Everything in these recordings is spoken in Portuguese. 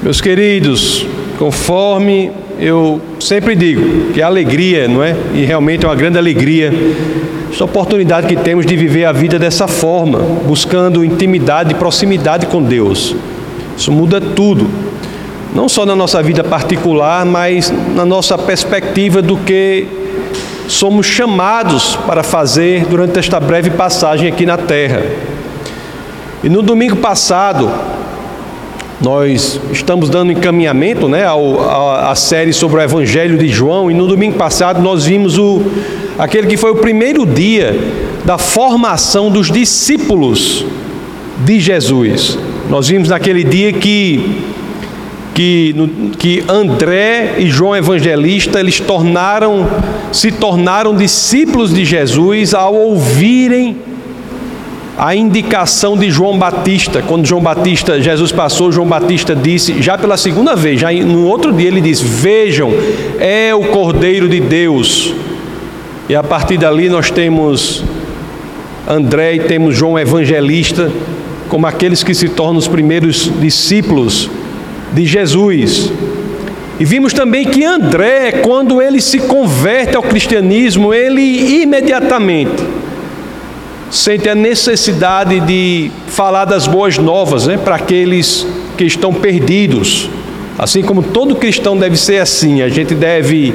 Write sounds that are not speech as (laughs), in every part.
Meus queridos, conforme eu sempre digo, que a alegria, não é? E realmente é uma grande alegria, essa oportunidade que temos de viver a vida dessa forma, buscando intimidade e proximidade com Deus. Isso muda tudo, não só na nossa vida particular, mas na nossa perspectiva do que somos chamados para fazer durante esta breve passagem aqui na terra. E no domingo passado, nós estamos dando encaminhamento né, à série sobre o Evangelho de João, e no domingo passado nós vimos o, aquele que foi o primeiro dia da formação dos discípulos de Jesus. Nós vimos naquele dia que, que, que André e João Evangelista eles tornaram, se tornaram discípulos de Jesus ao ouvirem a indicação de João Batista, quando João Batista, Jesus passou, João Batista disse, já pela segunda vez, já no outro dia ele disse: Vejam, é o Cordeiro de Deus. E a partir dali nós temos André e temos João Evangelista, como aqueles que se tornam os primeiros discípulos de Jesus. E vimos também que André, quando ele se converte ao cristianismo, ele imediatamente sente a necessidade de falar das boas novas né, para aqueles que estão perdidos. Assim como todo cristão deve ser assim, a gente deve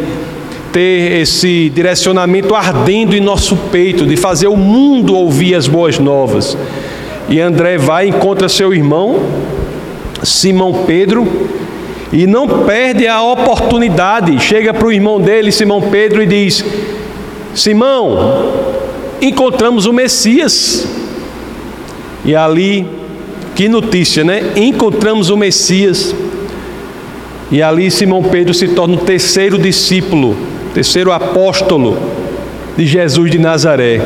ter esse direcionamento ardendo em nosso peito, de fazer o mundo ouvir as boas novas. E André vai e encontra seu irmão, Simão Pedro, e não perde a oportunidade. Chega para o irmão dele, Simão Pedro, e diz: Simão, encontramos o Messias. E ali, que notícia, né? Encontramos o Messias. E ali Simão Pedro se torna o terceiro discípulo, terceiro apóstolo de Jesus de Nazaré.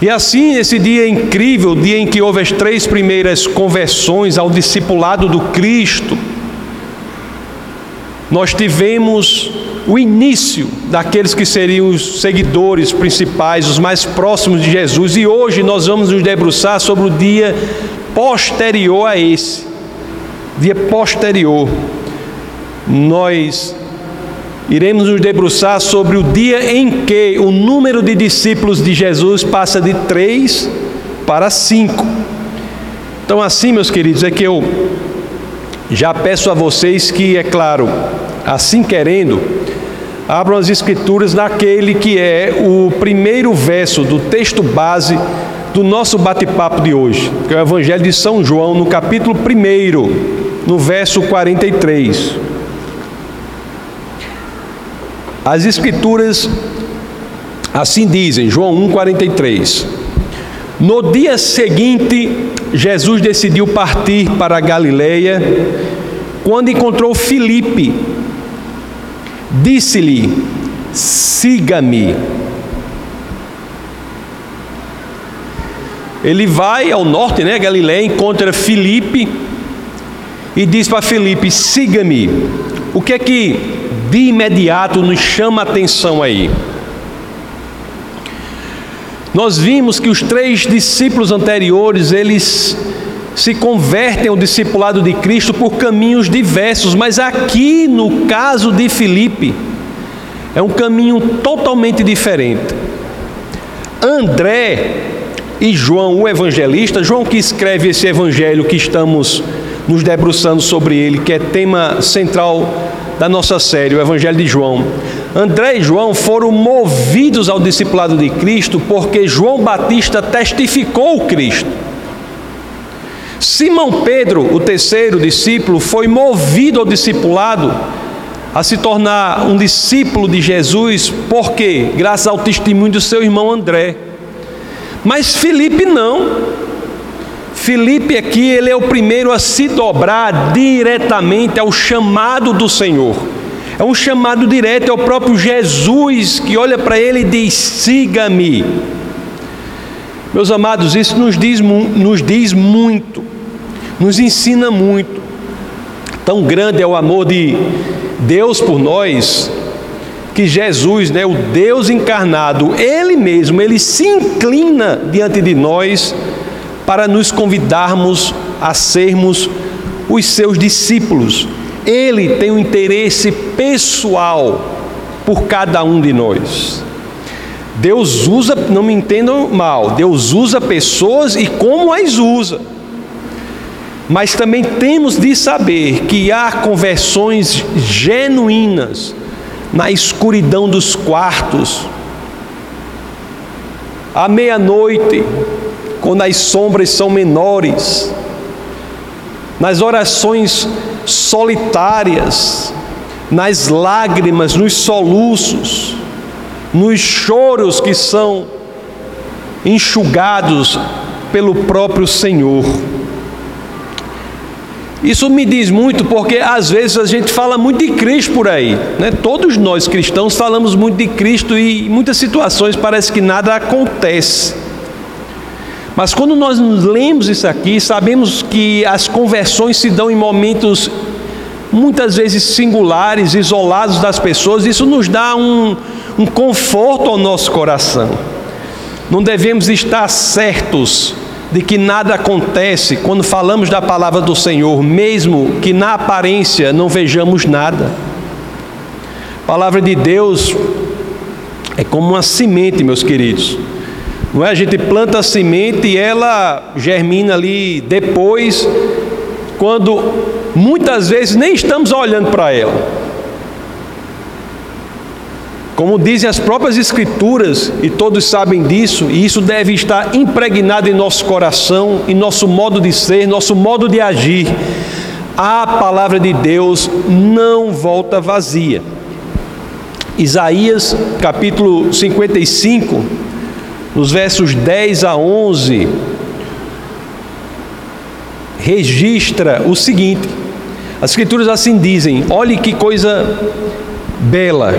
E assim, esse dia incrível, dia em que houve as três primeiras conversões ao discipulado do Cristo, nós tivemos o início daqueles que seriam os seguidores principais, os mais próximos de Jesus, e hoje nós vamos nos debruçar sobre o dia posterior a esse. Dia posterior. Nós iremos nos debruçar sobre o dia em que o número de discípulos de Jesus passa de três para cinco. Então, assim, meus queridos, é que eu já peço a vocês que, é claro, assim querendo, abram as Escrituras naquele que é o primeiro verso do texto base do nosso bate-papo de hoje, que é o Evangelho de São João, no capítulo 1, no verso 43. As Escrituras assim dizem, João 1,43. No dia seguinte, Jesus decidiu partir para Galileia, quando encontrou Filipe Disse-lhe: Siga-me. Ele vai ao norte, né, Galiléia, encontra Filipe e diz para Filipe: Siga-me. O que é que de imediato nos chama a atenção aí? Nós vimos que os três discípulos anteriores, eles se convertem ao discipulado de Cristo por caminhos diversos, mas aqui no caso de Filipe, é um caminho totalmente diferente. André e João, o evangelista, João que escreve esse evangelho que estamos nos debruçando sobre ele, que é tema central da nossa série, o Evangelho de João. André e João foram movidos ao discipulado de Cristo porque João Batista testificou Cristo. Simão Pedro, o terceiro discípulo, foi movido ao discipulado a se tornar um discípulo de Jesus, porque graças ao testemunho do seu irmão André. Mas Felipe não. Felipe aqui, ele é o primeiro a se dobrar diretamente ao chamado do Senhor. É um chamado direto, é o próprio Jesus que olha para ele e diz: siga-me. Meus amados, isso nos diz, nos diz muito, nos ensina muito. Tão grande é o amor de Deus por nós, que Jesus, né, o Deus encarnado, Ele mesmo, Ele se inclina diante de nós para nos convidarmos a sermos os seus discípulos. Ele tem um interesse pessoal por cada um de nós. Deus usa, não me entendam mal, Deus usa pessoas e como as usa. Mas também temos de saber que há conversões genuínas na escuridão dos quartos, à meia-noite, quando as sombras são menores, nas orações solitárias, nas lágrimas, nos soluços, nos choros que são enxugados pelo próprio Senhor. Isso me diz muito porque às vezes a gente fala muito de Cristo por aí, né? Todos nós cristãos falamos muito de Cristo e em muitas situações parece que nada acontece. Mas quando nós lemos isso aqui, sabemos que as conversões se dão em momentos muitas vezes singulares, isolados das pessoas, isso nos dá um, um conforto ao nosso coração. Não devemos estar certos de que nada acontece quando falamos da palavra do Senhor, mesmo que na aparência não vejamos nada. A palavra de Deus é como uma semente, meus queridos. Não é? A gente planta a semente e ela germina ali depois, quando muitas vezes nem estamos olhando para ela. Como dizem as próprias Escrituras, e todos sabem disso, e isso deve estar impregnado em nosso coração, em nosso modo de ser, nosso modo de agir. A palavra de Deus não volta vazia. Isaías capítulo 55, nos versos 10 a 11, registra o seguinte: as Escrituras assim dizem, olhe que coisa bela.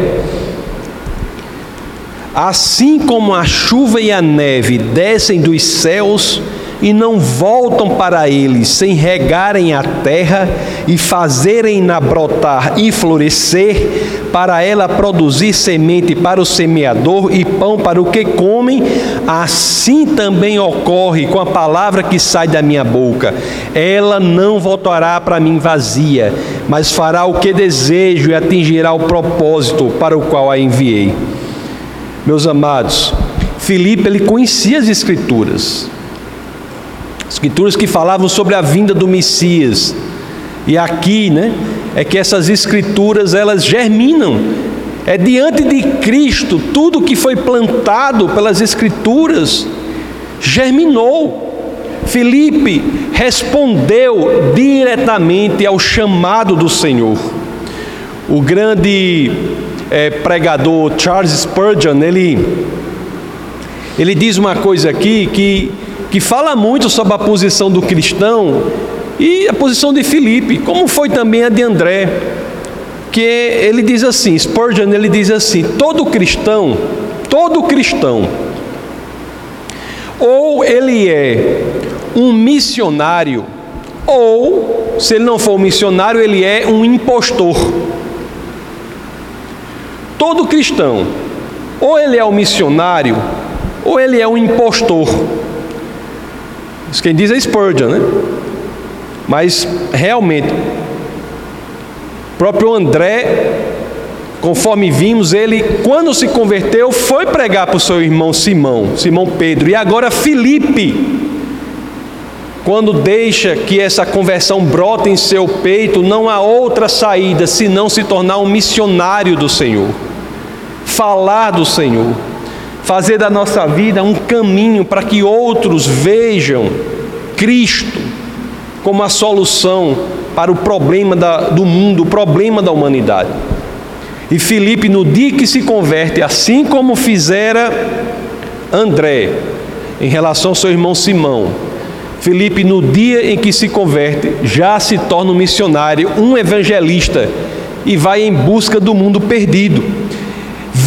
Assim como a chuva e a neve descem dos céus e não voltam para eles sem regarem a terra e fazerem-na brotar e florescer, para ela produzir semente para o semeador e pão para o que comem, assim também ocorre com a palavra que sai da minha boca. Ela não voltará para mim vazia, mas fará o que desejo e atingirá o propósito para o qual a enviei. Meus amados, Filipe ele conhecia as escrituras. Escrituras que falavam sobre a vinda do Messias. E aqui, né, é que essas escrituras elas germinam. É diante de Cristo tudo que foi plantado pelas escrituras germinou. Filipe respondeu diretamente ao chamado do Senhor. O grande é, pregador Charles Spurgeon, ele, ele diz uma coisa aqui que, que fala muito sobre a posição do cristão e a posição de Filipe, como foi também a de André, que ele diz assim, Spurgeon ele diz assim, todo cristão, todo cristão, ou ele é um missionário, ou, se ele não for um missionário, ele é um impostor. Todo cristão, ou ele é um missionário, ou ele é um impostor. Isso quem diz é Spurgeon, né? Mas realmente, próprio André, conforme vimos, ele, quando se converteu, foi pregar para o seu irmão Simão, Simão Pedro, e agora Filipe, quando deixa que essa conversão brota em seu peito, não há outra saída senão se tornar um missionário do Senhor. Falar do Senhor, fazer da nossa vida um caminho para que outros vejam Cristo como a solução para o problema da, do mundo, o problema da humanidade. E Filipe, no dia que se converte, assim como fizera André, em relação ao seu irmão Simão, Filipe, no dia em que se converte, já se torna um missionário, um evangelista e vai em busca do mundo perdido.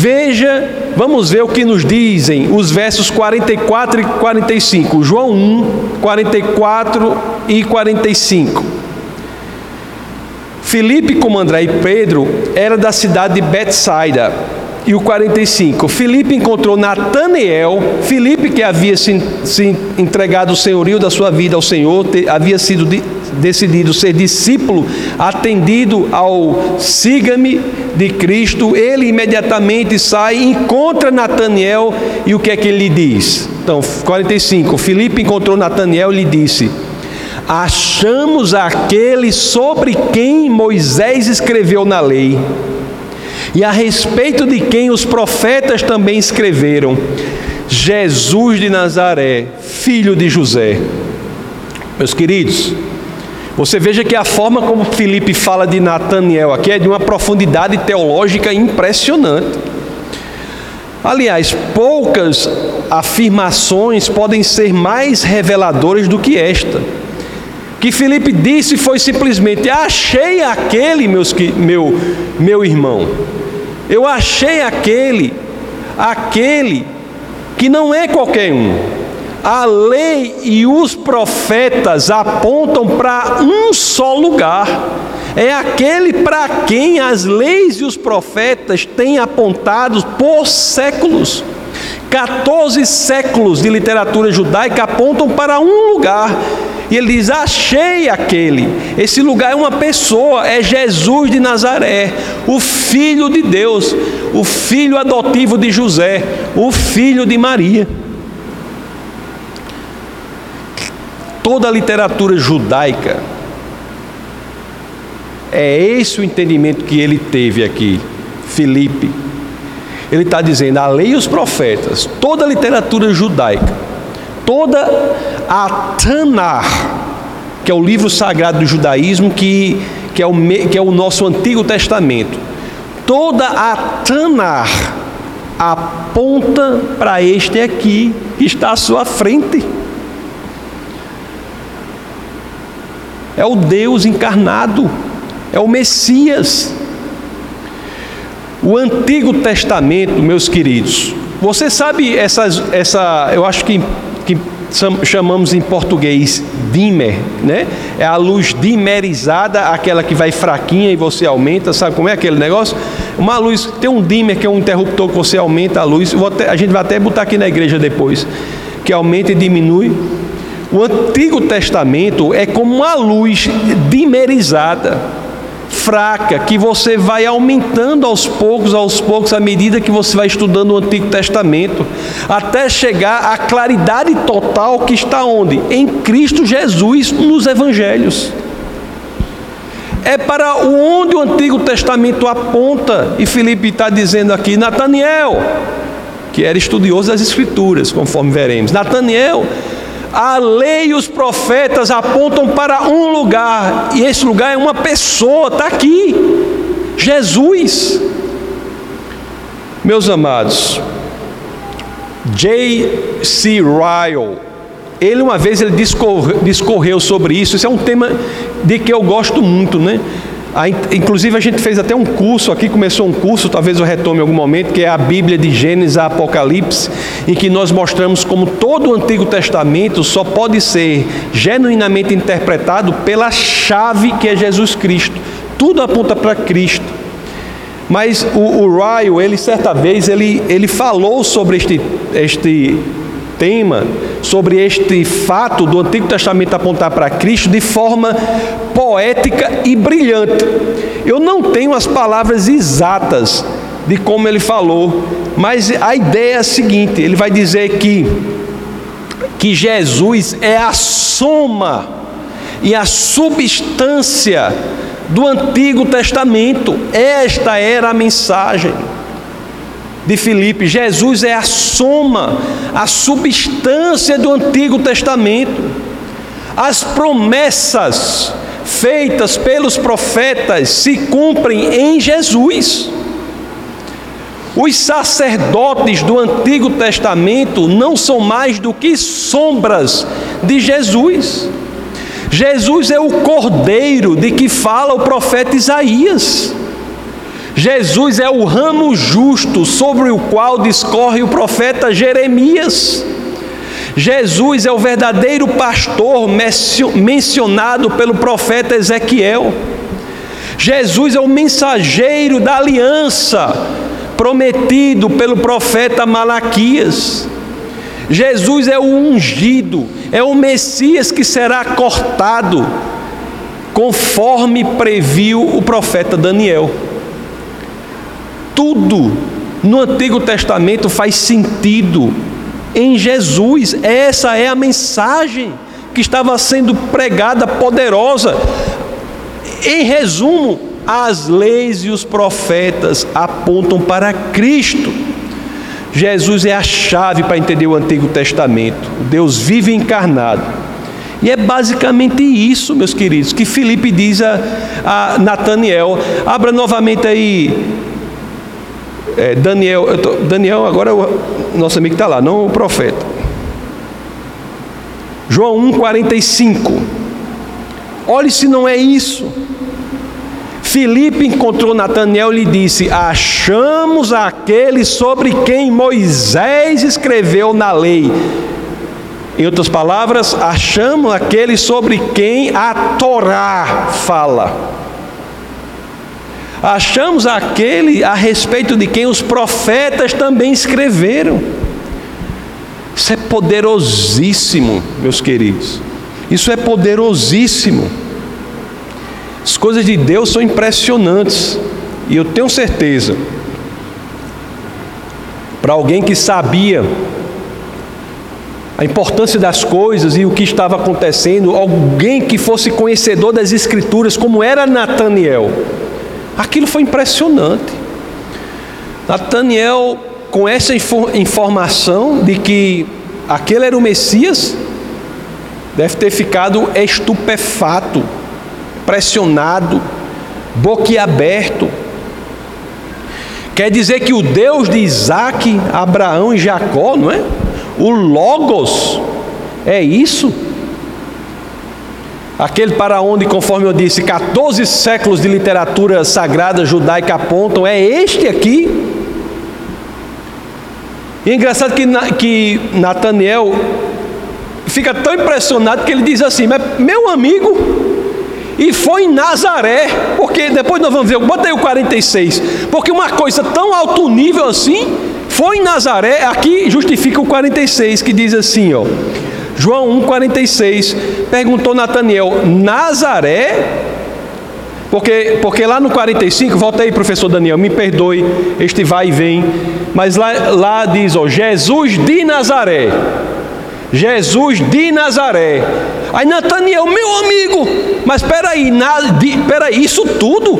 Veja, vamos ver o que nos dizem os versos 44 e 45. João 1, 44 e 45. Filipe, como André e Pedro, era da cidade de Betsaida. E o 45. Filipe encontrou Natanael, Filipe que havia se, se entregado o senhorio da sua vida ao Senhor, te, havia sido decidido ser discípulo, atendido ao siga-me de Cristo, ele imediatamente sai, encontra Nataniel e o que é que ele lhe diz? Então, 45. Filipe encontrou Nataniel e lhe disse: Achamos aquele sobre quem Moisés escreveu na lei, e a respeito de quem os profetas também escreveram, Jesus de Nazaré, filho de José. Meus queridos, você veja que a forma como Felipe fala de Nataniel aqui é de uma profundidade teológica impressionante. Aliás, poucas afirmações podem ser mais reveladoras do que esta. Que Felipe disse foi simplesmente: Achei aquele, meus, meu, meu irmão. Eu achei aquele, aquele que não é qualquer um. A lei e os profetas apontam para um só lugar. É aquele para quem as leis e os profetas têm apontado por séculos. 14 séculos de literatura judaica apontam para um lugar. E ele diz: Achei aquele. Esse lugar é uma pessoa, é Jesus de Nazaré, o Filho de Deus, o filho adotivo de José, o filho de Maria. Toda a literatura judaica, é esse o entendimento que ele teve aqui, Filipe. Ele está dizendo: a lei e os profetas, toda a literatura judaica, toda a Tanar, que é o livro sagrado do judaísmo, que, que, é, o, que é o nosso Antigo Testamento, toda a Tanar aponta para este aqui que está à sua frente. É o Deus encarnado, é o Messias. O Antigo Testamento, meus queridos, você sabe essas, essa, eu acho que, que chamamos em português dimmer, né? É a luz dimerizada, aquela que vai fraquinha e você aumenta, sabe como é aquele negócio? Uma luz, tem um dimmer que é um interruptor que você aumenta a luz, até, a gente vai até botar aqui na igreja depois, que aumenta e diminui. O Antigo Testamento é como uma luz dimerizada fraca, que você vai aumentando aos poucos, aos poucos, à medida que você vai estudando o Antigo Testamento, até chegar à claridade total que está onde? Em Cristo Jesus, nos Evangelhos. É para onde o Antigo Testamento aponta, e Felipe está dizendo aqui, Nataniel, que era estudioso das Escrituras, conforme veremos. Nataniel a lei e os profetas apontam para um lugar, e esse lugar é uma pessoa, está aqui: Jesus. Meus amados, J.C. Ryle, ele uma vez ele discorreu, sobre isso, isso é um tema de que eu gosto muito, né? Inclusive a gente fez até um curso aqui, começou um curso, talvez eu retome em algum momento, que é a Bíblia de Gênesis a Apocalipse, em que nós mostramos como todo o Antigo Testamento só pode ser genuinamente interpretado pela chave que é Jesus Cristo. Tudo aponta para Cristo. Mas o, o Ryle, ele certa vez, ele, ele falou sobre este, este tema, sobre este fato do Antigo Testamento apontar para Cristo de forma poética e brilhante. Eu não tenho as palavras exatas de como ele falou, mas a ideia é a seguinte: ele vai dizer que, que Jesus é a soma e a substância do Antigo Testamento. Esta era a mensagem de Filipe. Jesus é a soma, a substância do Antigo Testamento. As promessas feitas pelos profetas se cumprem em Jesus. Os sacerdotes do Antigo Testamento não são mais do que sombras de Jesus. Jesus é o cordeiro de que fala o profeta Isaías. Jesus é o ramo justo sobre o qual discorre o profeta Jeremias. Jesus é o verdadeiro pastor mencionado pelo profeta Ezequiel. Jesus é o mensageiro da aliança prometido pelo profeta Malaquias. Jesus é o ungido, é o Messias que será cortado conforme previu o profeta Daniel. Tudo no Antigo Testamento faz sentido em Jesus. Essa é a mensagem que estava sendo pregada poderosa. Em resumo, as leis e os profetas apontam para Cristo. Jesus é a chave para entender o Antigo Testamento, Deus vive encarnado. E é basicamente isso, meus queridos, que Felipe diz a, a Nataniel. Abra novamente aí, é, Daniel. Tô, Daniel, agora o nosso amigo está lá, não o profeta. João 1,45. Olhe se não é isso. Filipe encontrou Nataniel e lhe disse: Achamos aquele sobre quem Moisés escreveu na lei. Em outras palavras, achamos aquele sobre quem a Torá fala. Achamos aquele a respeito de quem os profetas também escreveram. Isso é poderosíssimo, meus queridos. Isso é poderosíssimo. As coisas de Deus são impressionantes. E eu tenho certeza, para alguém que sabia a importância das coisas e o que estava acontecendo, alguém que fosse conhecedor das Escrituras, como era Nataniel, aquilo foi impressionante. Nataniel, com essa informação de que aquele era o Messias, deve ter ficado estupefato pressionado, boquiaberto. Quer dizer que o Deus de Isaac, Abraão e Jacó, não é? O Logos, é isso? Aquele para onde, conforme eu disse, 14 séculos de literatura sagrada judaica apontam, é este aqui. E é engraçado que, que Nataniel fica tão impressionado que ele diz assim: Mas meu amigo, e foi em Nazaré, porque depois nós vamos ver, bota aí o 46, porque uma coisa tão alto nível assim, foi em Nazaré, aqui justifica o 46, que diz assim, ó, João 1,46, perguntou Nataniel, Nazaré? Porque, porque lá no 45, volta aí, professor Daniel, me perdoe, este vai e vem, mas lá, lá diz, ó, Jesus de Nazaré. Jesus de Nazaré. Aí Nataniel, meu amigo, mas peraí, na, de, peraí, isso tudo?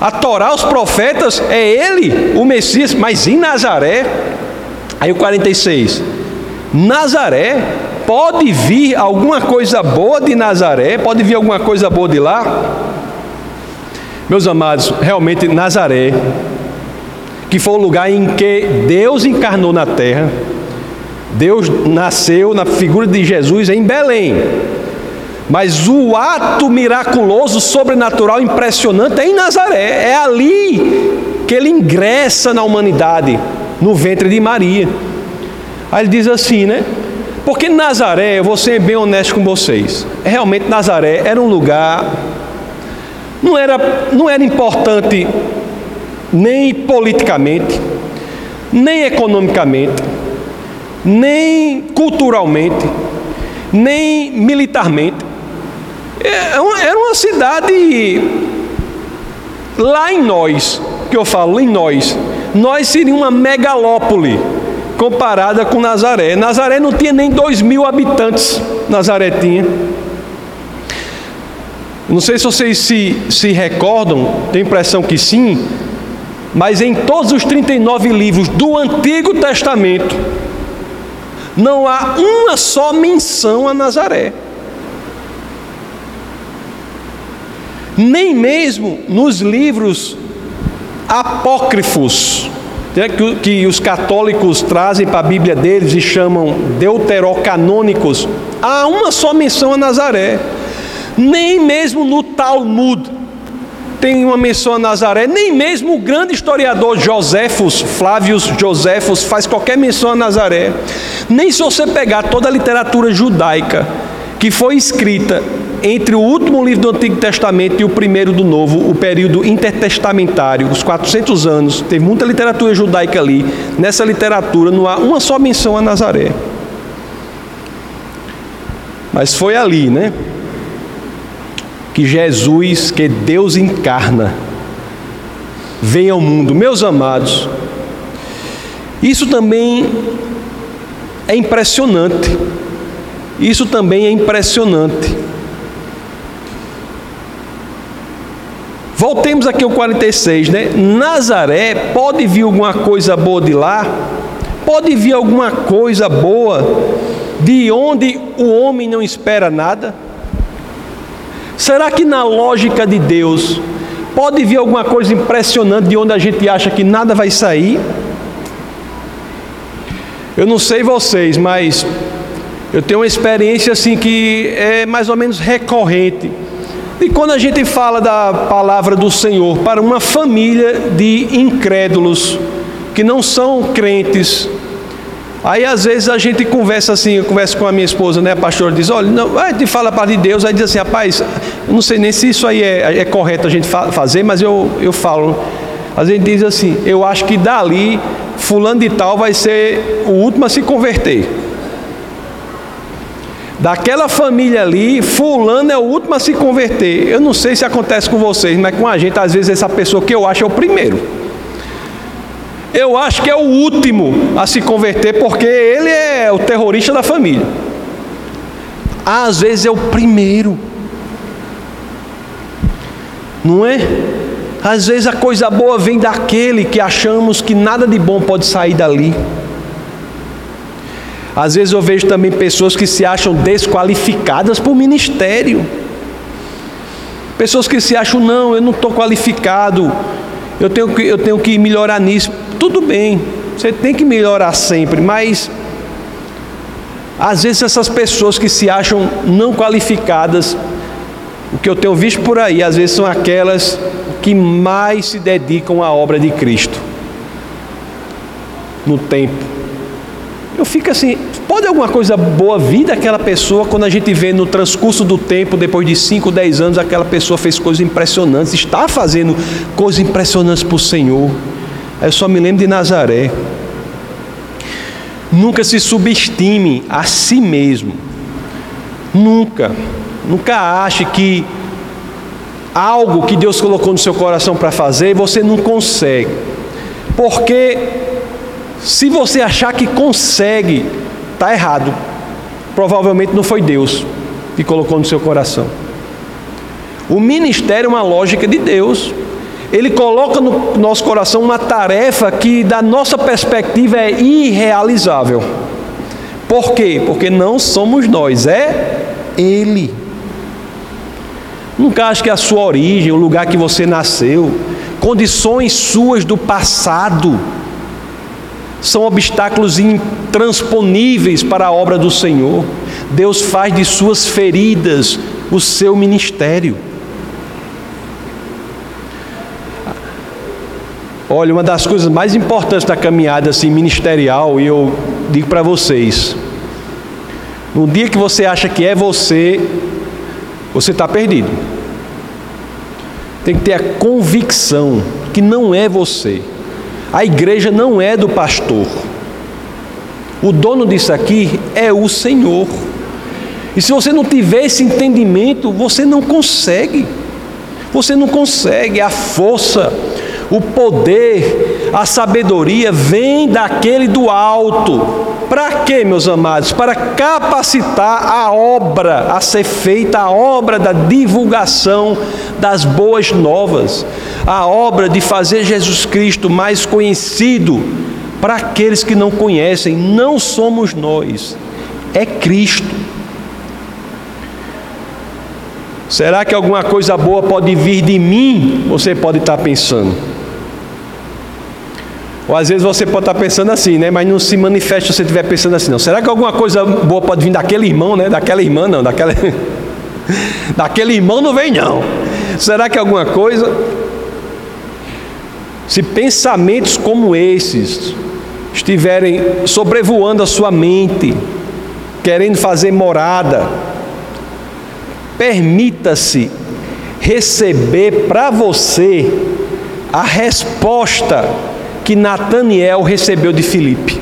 A Torá, os profetas, é ele, o Messias, mas em Nazaré? Aí o 46, Nazaré, pode vir alguma coisa boa de Nazaré? Pode vir alguma coisa boa de lá? Meus amados, realmente Nazaré, que foi o lugar em que Deus encarnou na terra, Deus nasceu na figura de Jesus em Belém. Mas o ato miraculoso, sobrenatural, impressionante é em Nazaré. É ali que ele ingressa na humanidade, no ventre de Maria. Aí ele diz assim, né? Porque Nazaré, eu vou ser bem honesto com vocês. Realmente Nazaré era um lugar não era não era importante nem politicamente, nem economicamente, nem culturalmente, nem militarmente. É, era uma cidade lá em nós, que eu falo, em nós, nós seria uma megalópole comparada com Nazaré. Nazaré não tinha nem dois mil habitantes, Nazaré tinha. Não sei se vocês se, se recordam, tenho impressão que sim, mas em todos os 39 livros do Antigo Testamento, não há uma só menção a Nazaré. Nem mesmo nos livros apócrifos, que, que os católicos trazem para a Bíblia deles e chamam deuterocanônicos, há uma só menção a Nazaré. Nem mesmo no Talmud, tem uma menção a Nazaré, nem mesmo o grande historiador Joséfos, Flávios Joséfos, faz qualquer menção a Nazaré. Nem se você pegar toda a literatura judaica que foi escrita entre o último livro do Antigo Testamento e o primeiro do Novo, o período intertestamentário, os 400 anos, teve muita literatura judaica ali. Nessa literatura não há uma só menção a Nazaré. Mas foi ali, né? que Jesus, que Deus encarna, vem ao mundo. Meus amados, isso também é impressionante. Isso também é impressionante. Voltemos aqui ao 46, né? Nazaré, pode vir alguma coisa boa de lá? Pode vir alguma coisa boa de onde o homem não espera nada? Será que na lógica de Deus pode vir alguma coisa impressionante de onde a gente acha que nada vai sair? Eu não sei vocês, mas eu tenho uma experiência assim que é mais ou menos recorrente. E quando a gente fala da palavra do Senhor para uma família de incrédulos que não são crentes, aí às vezes a gente conversa assim, eu converso com a minha esposa, né, a pastora diz, olha, não, a gente fala para de Deus, aí diz assim, rapaz, eu não sei nem se isso aí é, é correto a gente fazer, mas eu, eu falo, a gente diz assim, eu acho que dali fulano de tal vai ser o último a se converter. Daquela família ali, fulano é o último a se converter. Eu não sei se acontece com vocês, mas com a gente, às vezes, essa pessoa que eu acho é o primeiro. Eu acho que é o último a se converter, porque ele é o terrorista da família. Às vezes é o primeiro. Não é? Às vezes a coisa boa vem daquele que achamos que nada de bom pode sair dali. Às vezes eu vejo também pessoas que se acham desqualificadas para o ministério. Pessoas que se acham, não, eu não estou qualificado, eu tenho, que, eu tenho que melhorar nisso. Tudo bem, você tem que melhorar sempre, mas às vezes essas pessoas que se acham não qualificadas, o que eu tenho visto por aí, às vezes são aquelas que mais se dedicam à obra de Cristo no tempo. Eu fico assim, pode alguma coisa boa vir daquela pessoa quando a gente vê no transcurso do tempo, depois de 5, 10 anos, aquela pessoa fez coisas impressionantes, está fazendo coisas impressionantes para o Senhor. Aí eu só me lembro de Nazaré. Nunca se subestime a si mesmo. Nunca. Nunca ache que algo que Deus colocou no seu coração para fazer você não consegue. Porque se você achar que consegue, está errado. Provavelmente não foi Deus que colocou no seu coração. O ministério é uma lógica de Deus. Ele coloca no nosso coração uma tarefa que, da nossa perspectiva, é irrealizável. Por quê? Porque não somos nós, é Ele. Nunca acho que a sua origem, o lugar que você nasceu, condições suas do passado, são obstáculos intransponíveis para a obra do Senhor. Deus faz de suas feridas o seu ministério. Olha, uma das coisas mais importantes da caminhada assim ministerial, e eu digo para vocês, no dia que você acha que é você, você está perdido. Tem que ter a convicção que não é você. A igreja não é do pastor. O dono disso aqui é o Senhor. E se você não tiver esse entendimento, você não consegue. Você não consegue. A força, o poder, a sabedoria vem daquele do alto. Para quê, meus amados? Para capacitar a obra a ser feita, a obra da divulgação das boas novas, a obra de fazer Jesus Cristo mais conhecido para aqueles que não conhecem. Não somos nós, é Cristo. Será que alguma coisa boa pode vir de mim? Você pode estar pensando. Ou às vezes você pode estar pensando assim, né? Mas não se manifesta se você estiver pensando assim, não. Será que alguma coisa boa pode vir daquele irmão, né? Daquela irmã, não. Daquela... (laughs) daquele irmão não vem, não. Será que alguma coisa. Se pensamentos como esses estiverem sobrevoando a sua mente, querendo fazer morada, permita-se receber para você a resposta que Nataniel recebeu de Filipe.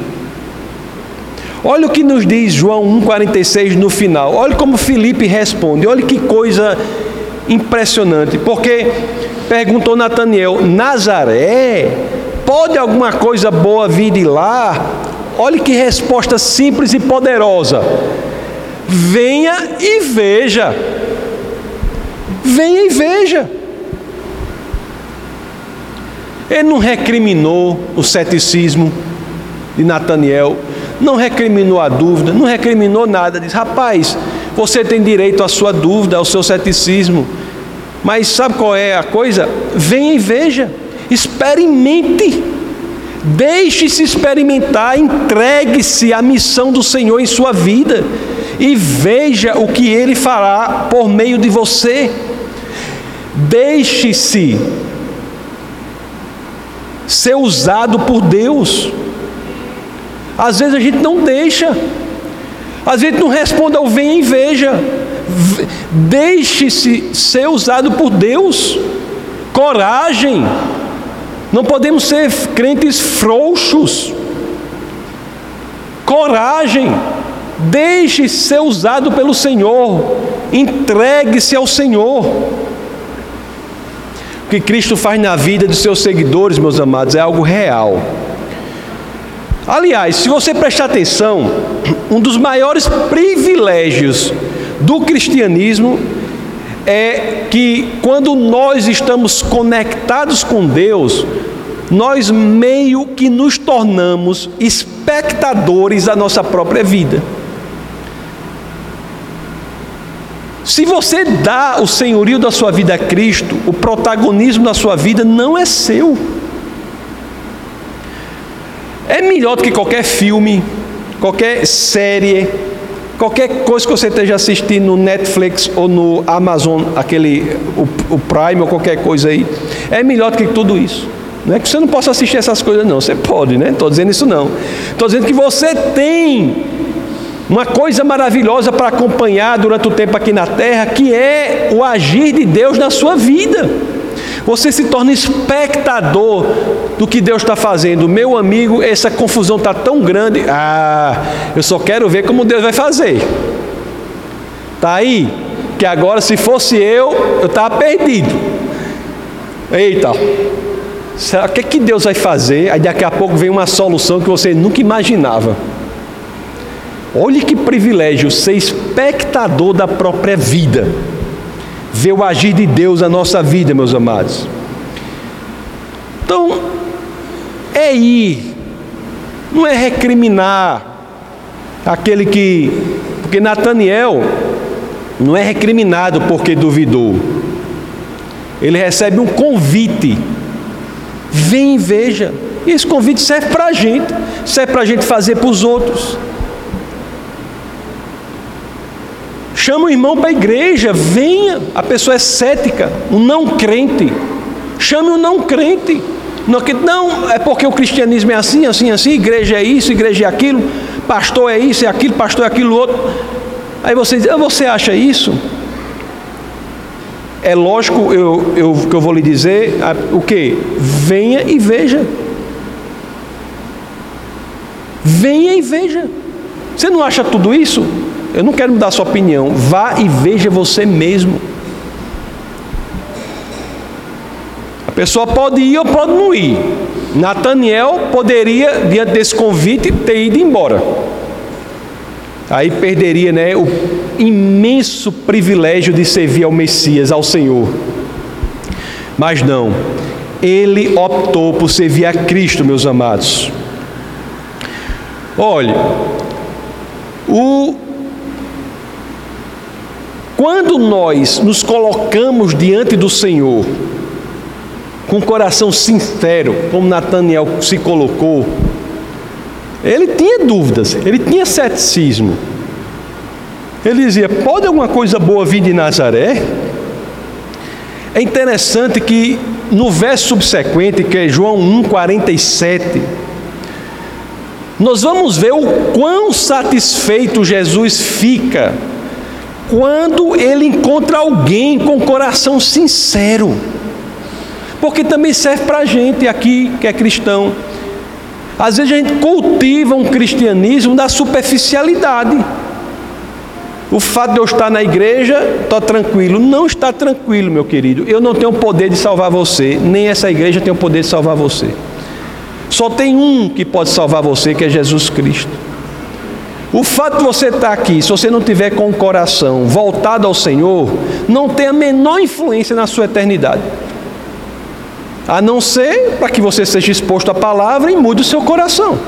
Olha o que nos diz João 1,46 no final. Olha como Filipe responde. Olha que coisa impressionante, porque perguntou Nataniel: Nazaré, pode alguma coisa boa vir de lá? Olha que resposta simples e poderosa. Venha e veja. Venha e veja. Ele não recriminou o ceticismo de Nataniel, não recriminou a dúvida, não recriminou nada. Diz: rapaz, você tem direito à sua dúvida, ao seu ceticismo, mas sabe qual é a coisa? Venha e veja, experimente, deixe-se experimentar, entregue-se à missão do Senhor em sua vida e veja o que Ele fará por meio de você. Deixe-se ser usado por Deus. Às vezes a gente não deixa, às vezes não responde ao vem e veja. Deixe-se ser usado por Deus. Coragem. Não podemos ser crentes frouxos. Coragem. Deixe ser usado pelo Senhor. Entregue-se ao Senhor. O que Cristo faz na vida dos seus seguidores, meus amados, é algo real. Aliás, se você prestar atenção, um dos maiores privilégios do cristianismo é que quando nós estamos conectados com Deus, nós meio que nos tornamos espectadores da nossa própria vida. Se você dá o senhorio da sua vida a Cristo, o protagonismo da sua vida não é seu. É melhor do que qualquer filme, qualquer série, qualquer coisa que você esteja assistindo no Netflix ou no Amazon, aquele o, o Prime ou qualquer coisa aí. É melhor do que tudo isso. Não é que você não possa assistir essas coisas, não. Você pode, né? Estou dizendo isso não. Estou dizendo que você tem uma coisa maravilhosa para acompanhar durante o tempo aqui na terra, que é o agir de Deus na sua vida. Você se torna espectador do que Deus está fazendo. Meu amigo, essa confusão está tão grande. Ah, eu só quero ver como Deus vai fazer. Está aí? Que agora, se fosse eu, eu estava perdido. Eita, será, o que, que Deus vai fazer? Aí daqui a pouco vem uma solução que você nunca imaginava. Olhe que privilégio ser espectador da própria vida ver o agir de Deus na nossa vida, meus amados. Então, é ir, não é recriminar aquele que. Porque Nataniel não é recriminado porque duvidou. Ele recebe um convite. Vem e veja. E esse convite serve para a gente, serve para a gente fazer para os outros. Chama o irmão para a igreja, venha. A pessoa é cética, um não crente. Chame o não crente. Não, não, é porque o cristianismo é assim, assim, assim, igreja é isso, igreja é aquilo, pastor é isso, é aquilo, pastor é aquilo outro. Aí você diz, ah, você acha isso? É lógico eu, eu, que eu vou lhe dizer o que? Venha e veja. Venha e veja. Você não acha tudo isso? Eu não quero mudar sua opinião. Vá e veja você mesmo. A pessoa pode ir ou pode não ir. Nataniel poderia, diante desse convite, ter ido embora. Aí perderia né, o imenso privilégio de servir ao Messias, ao Senhor. Mas não, ele optou por servir a Cristo, meus amados. Olhe, o quando nós nos colocamos diante do Senhor, com o coração sincero, como Nataniel se colocou, ele tinha dúvidas, ele tinha ceticismo. Ele dizia: pode alguma coisa boa vir de Nazaré? É interessante que no verso subsequente, que é João 1,47, nós vamos ver o quão satisfeito Jesus fica quando ele encontra alguém com coração sincero. Porque também serve para a gente aqui que é cristão. Às vezes a gente cultiva um cristianismo da superficialidade. O fato de eu estar na igreja, estou tranquilo. Não está tranquilo, meu querido. Eu não tenho o poder de salvar você, nem essa igreja tem o poder de salvar você. Só tem um que pode salvar você, que é Jesus Cristo. O fato de você estar aqui, se você não tiver com o coração voltado ao Senhor, não tem a menor influência na sua eternidade. A não ser para que você seja exposto à palavra e mude o seu coração.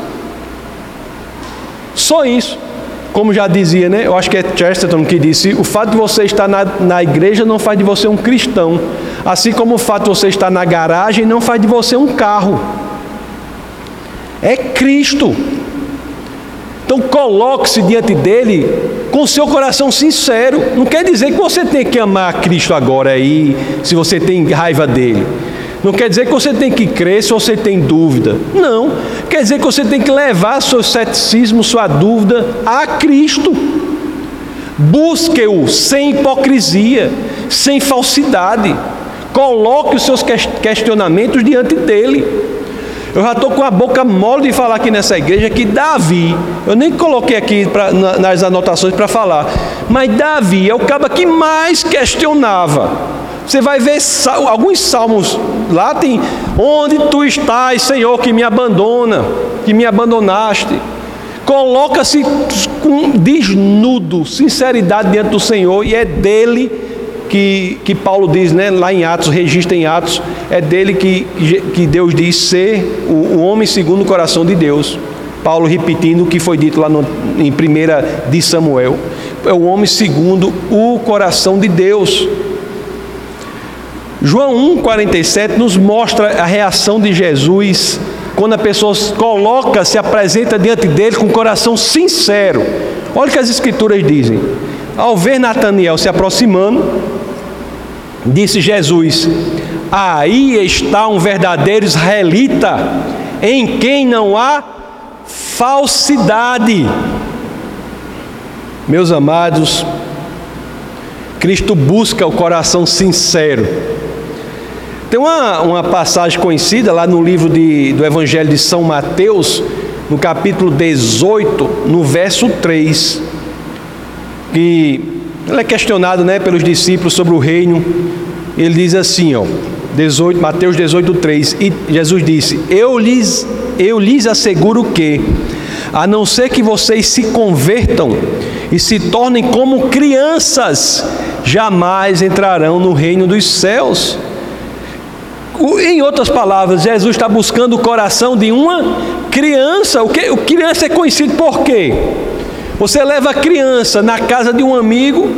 Só isso. Como já dizia, né? Eu acho que é Chesterton que disse: o fato de você estar na, na igreja não faz de você um cristão. Assim como o fato de você estar na garagem não faz de você um carro. É Cristo. Então coloque-se diante dele com seu coração sincero. Não quer dizer que você tem que amar Cristo agora aí, se você tem raiva dele. Não quer dizer que você tem que crer se você tem dúvida. Não. Quer dizer que você tem que levar seu ceticismo, sua dúvida a Cristo. Busque-o sem hipocrisia, sem falsidade. Coloque os seus questionamentos diante dele. Eu já estou com a boca mole de falar aqui nessa igreja que Davi, eu nem coloquei aqui pra, nas anotações para falar, mas Davi é o cara que mais questionava. Você vai ver alguns salmos lá tem onde tu estás, Senhor, que me abandona, que me abandonaste. Coloca-se com desnudo, sinceridade diante do Senhor e é dele que, que Paulo diz, né, lá em Atos, registra em Atos, é dele que, que Deus diz ser o, o homem segundo o coração de Deus. Paulo repetindo o que foi dito lá no, em 1 de Samuel. É o homem segundo o coração de Deus. João 1,47 nos mostra a reação de Jesus quando a pessoa coloca, se apresenta diante dele com o coração sincero. Olha o que as escrituras dizem. Ao ver Nataniel se aproximando, Disse Jesus: Aí está um verdadeiro israelita, em quem não há falsidade. Meus amados, Cristo busca o coração sincero. Tem uma, uma passagem conhecida lá no livro de, do Evangelho de São Mateus, no capítulo 18, no verso 3, que ele é questionado né, pelos discípulos sobre o reino. Ele diz assim, ó, 18, Mateus 18, 3. E Jesus disse: Eu lhes, eu lhes asseguro que, a não ser que vocês se convertam e se tornem como crianças, jamais entrarão no reino dos céus. Em outras palavras, Jesus está buscando o coração de uma criança. O que o criança é conhecido por quê? Você leva a criança na casa de um amigo,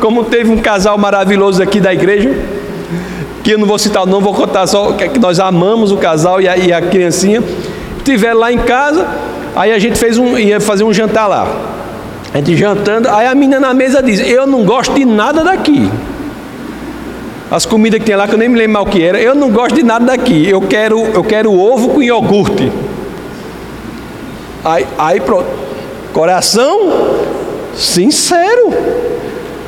como teve um casal maravilhoso aqui da igreja, que eu não vou citar, não vou contar só que nós amamos o casal e a, e a criancinha. Tiveram lá em casa, aí a gente fez um, ia fazer um jantar lá. A gente jantando, aí a menina na mesa diz: Eu não gosto de nada daqui. As comidas que tem lá, que eu nem me lembro mal o que era, eu não gosto de nada daqui. Eu quero, eu quero ovo com iogurte. Aí, aí pronto. Coração sincero.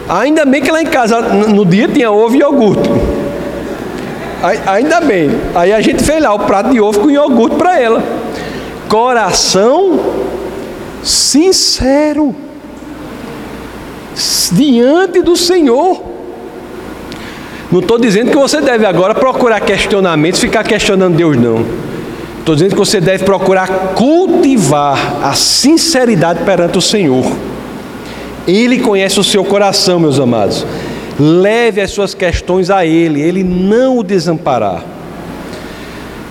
Ainda bem que lá em casa no dia tinha ovo e iogurte. Ainda bem. Aí a gente fez lá o prato de ovo com iogurte para ela. Coração sincero. Diante do Senhor. Não estou dizendo que você deve agora procurar questionamentos, ficar questionando Deus, não. Estou dizendo que você deve procurar cultivar a sinceridade perante o Senhor. Ele conhece o seu coração, meus amados. Leve as suas questões a Ele, Ele não o desamparará.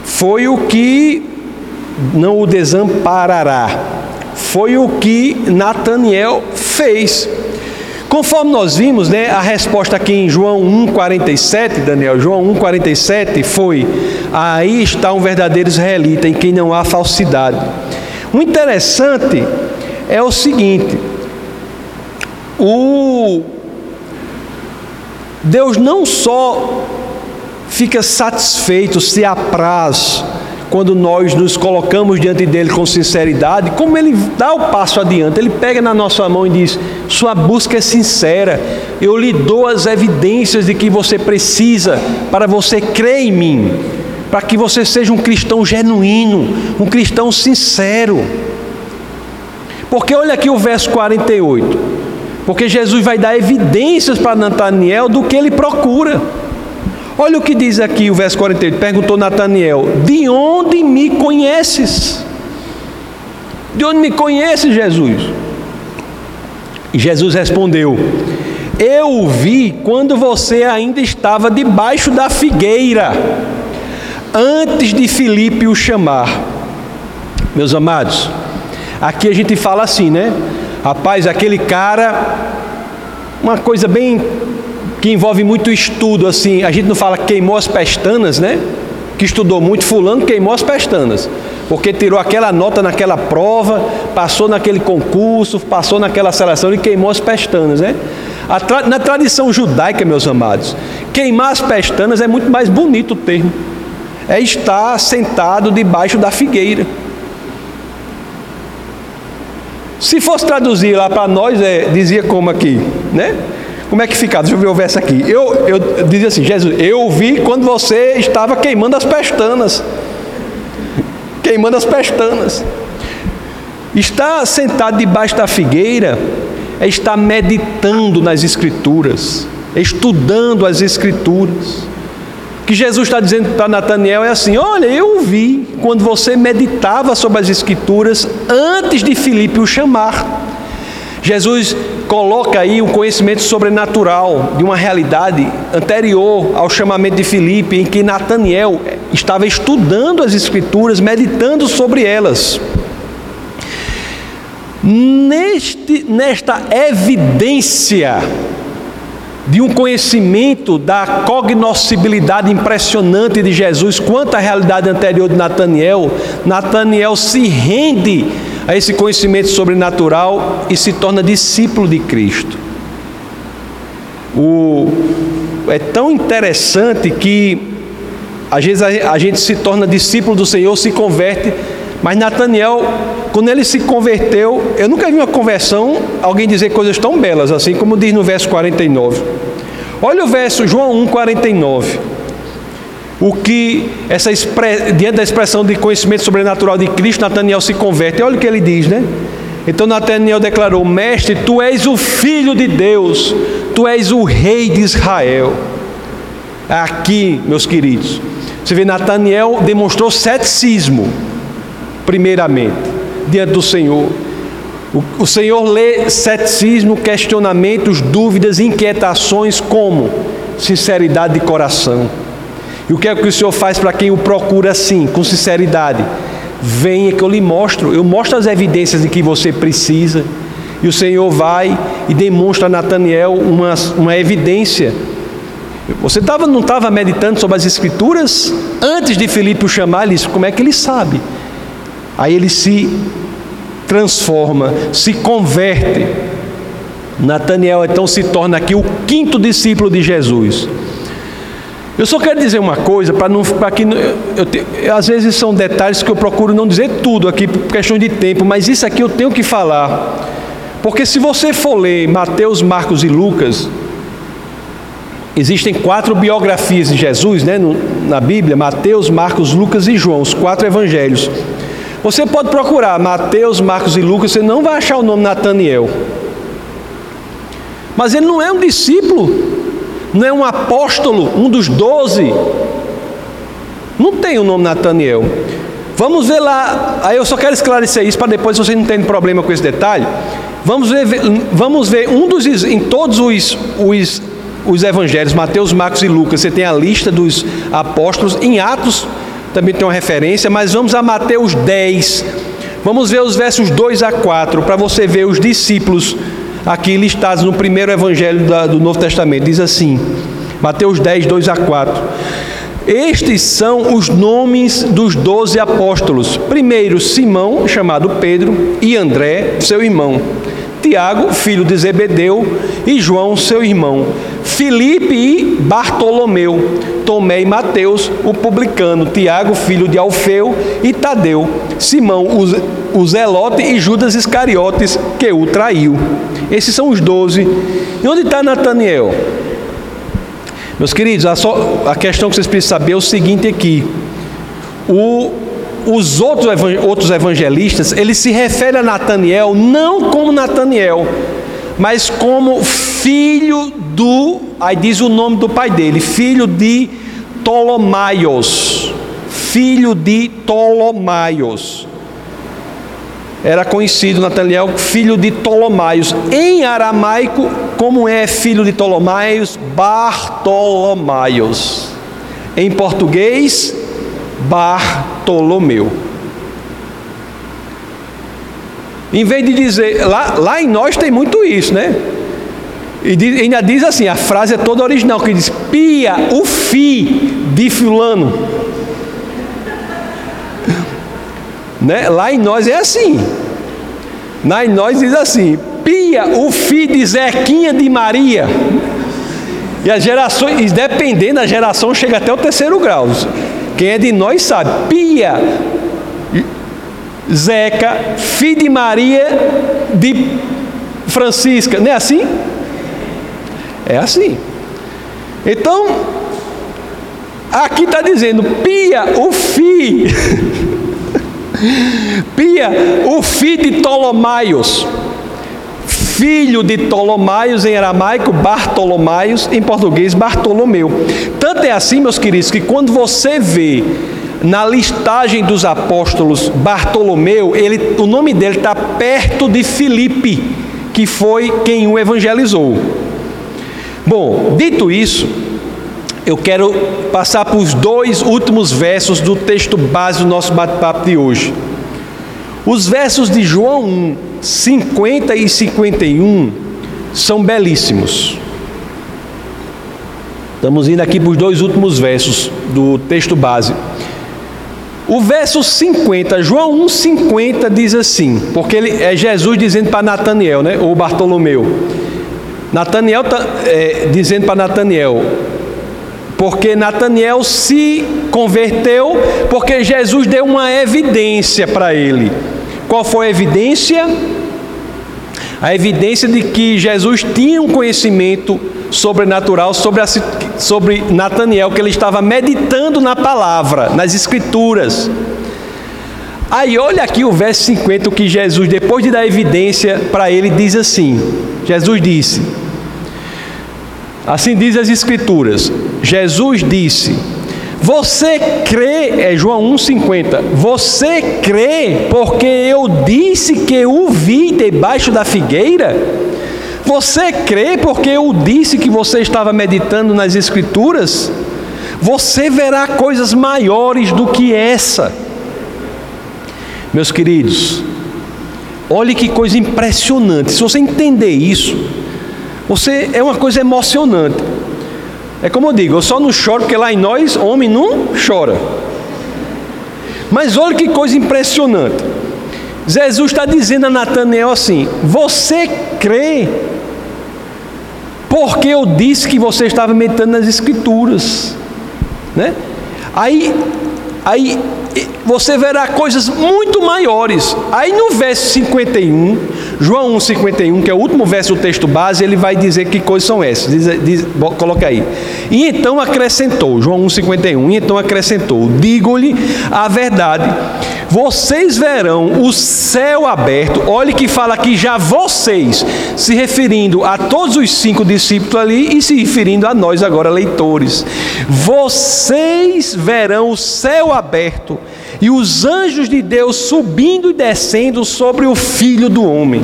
Foi o que não o desamparará. Foi o que Nataniel fez. Conforme nós vimos, né, a resposta aqui em João 1,47, Daniel, João 1,47 foi: Aí está um verdadeiro israelita em quem não há falsidade. O interessante é o seguinte: o Deus não só fica satisfeito, se apraz quando nós nos colocamos diante dele com sinceridade, como ele dá o passo adiante, ele pega na nossa mão e diz: Sua busca é sincera, eu lhe dou as evidências de que você precisa para você crer em mim, para que você seja um cristão genuíno, um cristão sincero. Porque olha aqui o verso 48. Porque Jesus vai dar evidências para Nataniel do que ele procura. Olha o que diz aqui o verso 48. Perguntou Nataniel: De onde me conheces? De onde me conheces, Jesus? E Jesus respondeu: Eu o vi quando você ainda estava debaixo da figueira, antes de Filipe o chamar. Meus amados, aqui a gente fala assim, né? Rapaz, aquele cara, uma coisa bem que envolve muito estudo, assim, a gente não fala queimou as pestanas, né? Que estudou muito, fulano queimou as pestanas, porque tirou aquela nota naquela prova, passou naquele concurso, passou naquela seleção e queimou as pestanas, né? Tra na tradição judaica, meus amados, queimar as pestanas é muito mais bonito o termo. É estar sentado debaixo da figueira. Se fosse traduzir lá para nós, é, dizia como aqui, né? Como é que fica? Deixa eu ver o verso aqui. Eu, eu, dizia assim, Jesus, eu vi quando você estava queimando as pestanas. Queimando as pestanas. Estar sentado debaixo da figueira é estar meditando nas Escrituras, estudando as Escrituras. O que Jesus está dizendo para Nataniel é assim: olha, eu vi quando você meditava sobre as Escrituras antes de Filipe o chamar. Jesus coloca aí um conhecimento sobrenatural de uma realidade anterior ao chamamento de Filipe, em que Nataniel estava estudando as Escrituras, meditando sobre elas. Neste, nesta evidência de um conhecimento da cognoscibilidade impressionante de Jesus quanto à realidade anterior de Nataniel, Nataniel se rende a esse conhecimento sobrenatural e se torna discípulo de Cristo. O, é tão interessante que às vezes a, a gente se torna discípulo do Senhor, se converte, mas Nataniel, quando ele se converteu, eu nunca vi uma conversão alguém dizer coisas tão belas assim, como diz no verso 49. Olha o verso João 1, 49 o que essa diante da expressão de conhecimento sobrenatural de Cristo, Nataniel se converte. Olha o que ele diz, né? Então Nataniel declarou: Mestre, tu és o filho de Deus, tu és o rei de Israel. Aqui, meus queridos, você vê, Nataniel demonstrou ceticismo, primeiramente, diante do Senhor. O, o Senhor lê ceticismo, questionamentos, dúvidas, inquietações como sinceridade de coração. E o que é que o Senhor faz para quem o procura assim, com sinceridade? Venha que eu lhe mostro, eu mostro as evidências de que você precisa. E o Senhor vai e demonstra a Nataniel uma, uma evidência. Você tava, não estava meditando sobre as Escrituras antes de Filipe o chamar? Ele disse: Como é que ele sabe? Aí ele se transforma, se converte. Nataniel então se torna aqui o quinto discípulo de Jesus. Eu só quero dizer uma coisa, para que eu, eu, às vezes são detalhes que eu procuro não dizer tudo aqui por questão de tempo, mas isso aqui eu tenho que falar. Porque se você for ler Mateus, Marcos e Lucas, existem quatro biografias de Jesus, né, no, na Bíblia, Mateus, Marcos, Lucas e João, os quatro evangelhos. Você pode procurar Mateus, Marcos e Lucas, você não vai achar o nome Nataniel. Mas ele não é um discípulo não é um apóstolo, um dos doze. Não tem o nome Nataniel. Vamos ver lá, aí eu só quero esclarecer isso para depois você não ter problema com esse detalhe. Vamos ver, vamos ver um dos em todos os, os, os evangelhos, Mateus, Marcos e Lucas, você tem a lista dos apóstolos, em Atos também tem uma referência, mas vamos a Mateus 10. Vamos ver os versos 2 a 4 para você ver os discípulos aqui listados no primeiro evangelho do Novo Testamento. Diz assim, Mateus 10, 2 a 4. Estes são os nomes dos doze apóstolos. Primeiro, Simão, chamado Pedro, e André, seu irmão. Tiago, filho de Zebedeu, e João, seu irmão. Filipe e Bartolomeu. Tomé e Mateus, o publicano. Tiago, filho de Alfeu, e Tadeu. Simão, o Zelote, e Judas Iscariotes, que o traiu. Esses são os doze. E onde está Nataniel? Meus queridos, a, só, a, questão que vocês precisam saber é o seguinte aqui. O, os outros, outros evangelistas, eles se referem a Nataniel não como Nataniel, mas como filho do, aí diz o nome do pai dele, filho de Ptolomaios, filho de Ptolomaios. Era conhecido Nataniel, filho de Ptolomaios. Em aramaico, como é filho de Ptolomaios? Bartolomaios. Em português, Bartolomeu. Em vez de dizer, lá, lá em nós tem muito isso, né? E diz, ainda diz assim, a frase é toda original, que diz, pia o fi de fulano. Né? Lá em nós é assim. Lá em nós diz assim, pia o fi de Zequinha de Maria. E as gerações, dependendo da geração, chega até o terceiro grau. Quem é de nós sabe. Pia, Zeca, filho de Maria, de Francisca. Não é assim? É assim. Então, aqui está dizendo: Pia, o fi. (laughs) Pia, o filho de Ptolomaios filho de Ptolomaios em aramaico, Bartolomaios, em português, Bartolomeu. Tanto é assim, meus queridos, que quando você vê na listagem dos apóstolos Bartolomeu, ele, o nome dele está perto de Filipe, que foi quem o evangelizou. Bom, dito isso, eu quero passar para os dois últimos versos do texto base do nosso bate-papo de hoje. Os versos de João 1, 50 e 51 são belíssimos. Estamos indo aqui para os dois últimos versos do texto base. O verso 50, João 1,50 diz assim, porque ele, é Jesus dizendo para Nataniel, né, ou Bartolomeu. Nataniel está é, dizendo para Nataniel, porque Nataniel se converteu, porque Jesus deu uma evidência para ele. Qual foi a evidência? A evidência de que Jesus tinha um conhecimento sobrenatural sobre, sobre Nataniel, que ele estava meditando na palavra, nas escrituras. Aí olha aqui o verso 50, o que Jesus, depois de dar evidência para ele, diz assim: Jesus disse, assim diz as escrituras, Jesus disse, você crê, é João 1,50. Você crê porque eu disse que eu vi debaixo da figueira? Você crê porque eu disse que você estava meditando nas Escrituras? Você verá coisas maiores do que essa. Meus queridos, olhe que coisa impressionante. Se você entender isso, você é uma coisa emocionante. É como eu digo, eu só não choro porque lá em nós, homem não chora. Mas olha que coisa impressionante. Jesus está dizendo a Natanael assim: Você crê, porque eu disse que você estava meditando nas Escrituras. Né? Aí, aí você verá coisas muito maiores. Aí no verso 51, João 1,51, que é o último verso do texto base, ele vai dizer que coisas são essas. Diz, diz, coloca aí. E então acrescentou, João 1,51, e então acrescentou: Digo-lhe a verdade, vocês verão o céu aberto. Olhe que fala aqui já vocês, se referindo a todos os cinco discípulos ali e se referindo a nós agora, leitores. Vocês verão o céu aberto e os anjos de Deus subindo e descendo sobre o filho do homem.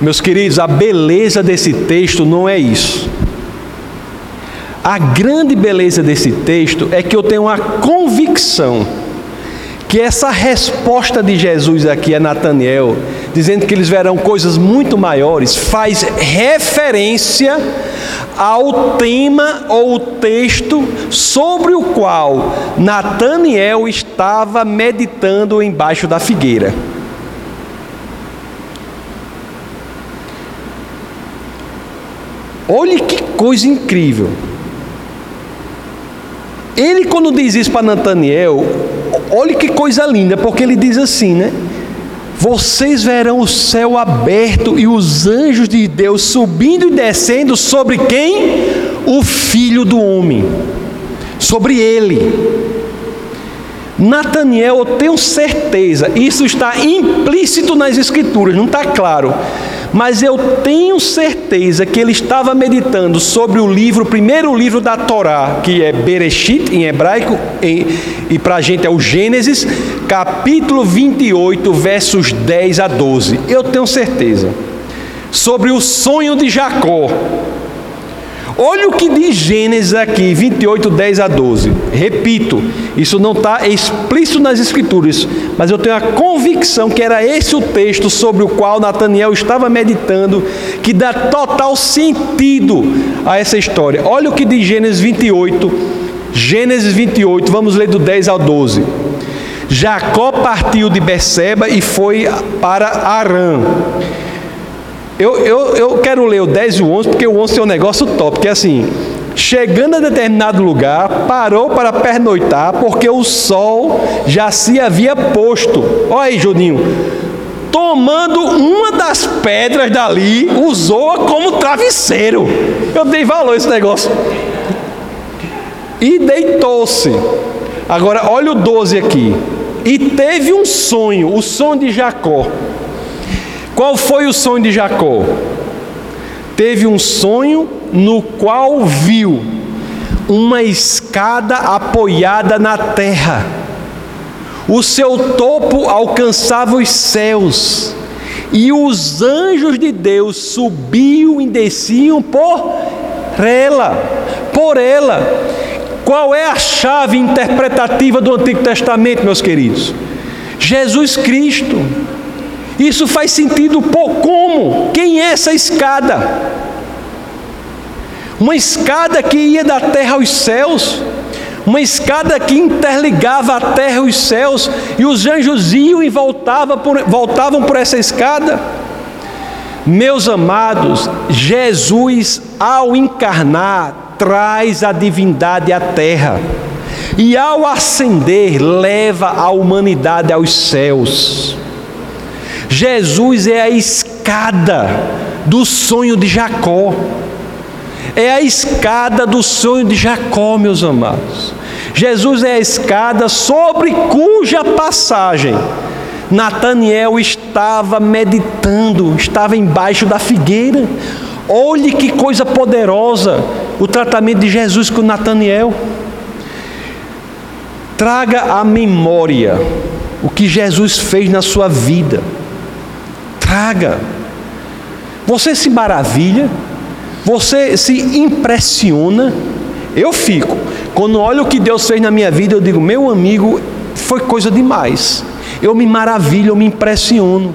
Meus queridos, a beleza desse texto não é isso. A grande beleza desse texto é que eu tenho uma convicção que essa resposta de Jesus aqui a Nataniel, dizendo que eles verão coisas muito maiores, faz referência ao tema ou texto sobre o qual Nataniel estava meditando embaixo da figueira. Olhe que coisa incrível. Ele, quando diz isso para Nataniel, olhe que coisa linda, porque ele diz assim, né? Vocês verão o céu aberto e os anjos de Deus subindo e descendo sobre quem? O Filho do Homem. Sobre ele. Nataniel, eu tenho certeza, isso está implícito nas Escrituras, não está claro, mas eu tenho certeza que ele estava meditando sobre o livro, o primeiro livro da Torá, que é Bereshit em hebraico, em, e para a gente é o Gênesis, capítulo 28, versos 10 a 12. Eu tenho certeza. Sobre o sonho de Jacó. Olha o que diz Gênesis aqui, 28, 10 a 12. Repito, isso não está explícito nas Escrituras, mas eu tenho a convicção que era esse o texto sobre o qual Nataniel estava meditando, que dá total sentido a essa história. Olha o que diz Gênesis 28, Gênesis 28, vamos ler do 10 ao 12. Jacó partiu de Beceba e foi para Arã. Eu, eu, eu quero ler o 10 e o 11, porque o 11 é um negócio top, que é assim, chegando a determinado lugar, parou para pernoitar, porque o sol já se havia posto. Olha aí, Juninho. Tomando uma das pedras dali, usou-a como travesseiro. Eu dei valor a esse negócio. E deitou-se. Agora, olha o 12 aqui. E teve um sonho, o sonho de Jacó. Qual foi o sonho de Jacó? Teve um sonho no qual viu uma escada apoiada na terra. O seu topo alcançava os céus, e os anjos de Deus subiam e desciam por ela, por ela. Qual é a chave interpretativa do Antigo Testamento, meus queridos? Jesus Cristo. Isso faz sentido por como? Quem é essa escada? Uma escada que ia da terra aos céus, uma escada que interligava a terra e os céus, e os anjos iam e voltavam por, voltavam por essa escada. Meus amados, Jesus, ao encarnar, traz a divindade à terra, e ao ascender, leva a humanidade aos céus. Jesus é a escada do sonho de Jacó. É a escada do sonho de Jacó, meus amados. Jesus é a escada sobre cuja passagem Nataniel estava meditando, estava embaixo da figueira. Olhe que coisa poderosa o tratamento de Jesus com Nataniel. Traga à memória o que Jesus fez na sua vida traga. Você se maravilha, você se impressiona. Eu fico. Quando olho o que Deus fez na minha vida, eu digo, meu amigo, foi coisa demais. Eu me maravilho, eu me impressiono.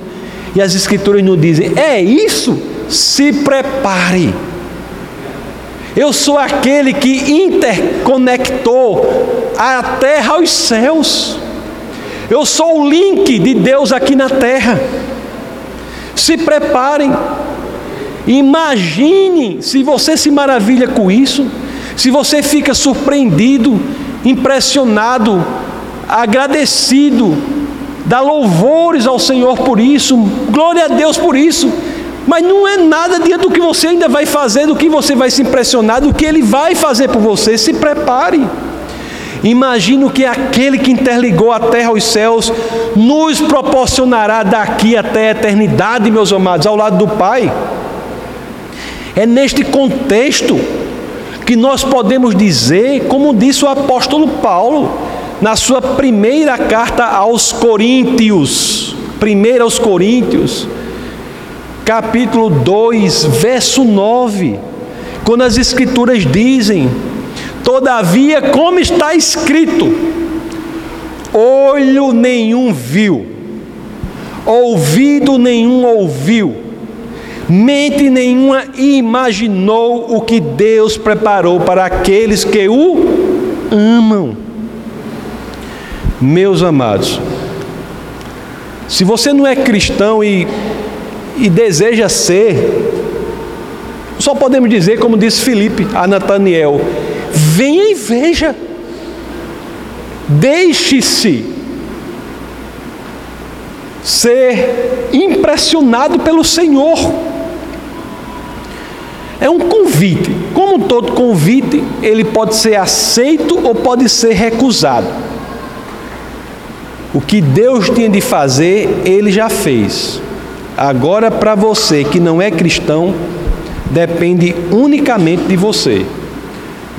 E as escrituras nos dizem: é isso? Se prepare. Eu sou aquele que interconectou a terra aos céus. Eu sou o link de Deus aqui na terra. Se preparem. Imagine se você se maravilha com isso, se você fica surpreendido, impressionado, agradecido, dá louvores ao Senhor por isso, glória a Deus por isso. Mas não é nada diante do que você ainda vai fazer, do que você vai se impressionar, do que Ele vai fazer por você. Se prepare. Imagino que aquele que interligou a terra aos céus nos proporcionará daqui até a eternidade, meus amados, ao lado do Pai. É neste contexto que nós podemos dizer, como disse o apóstolo Paulo, na sua primeira carta aos Coríntios, primeira aos Coríntios, capítulo 2, verso 9, quando as escrituras dizem: Todavia, como está escrito, olho nenhum viu, ouvido nenhum ouviu, mente nenhuma imaginou o que Deus preparou para aqueles que o amam. Meus amados, se você não é cristão e, e deseja ser, só podemos dizer, como disse Felipe a Nataniel: venha e veja. Deixe-se ser impressionado pelo Senhor. É um convite. Como todo convite, ele pode ser aceito ou pode ser recusado. O que Deus tinha de fazer, ele já fez. Agora, para você que não é cristão, depende unicamente de você.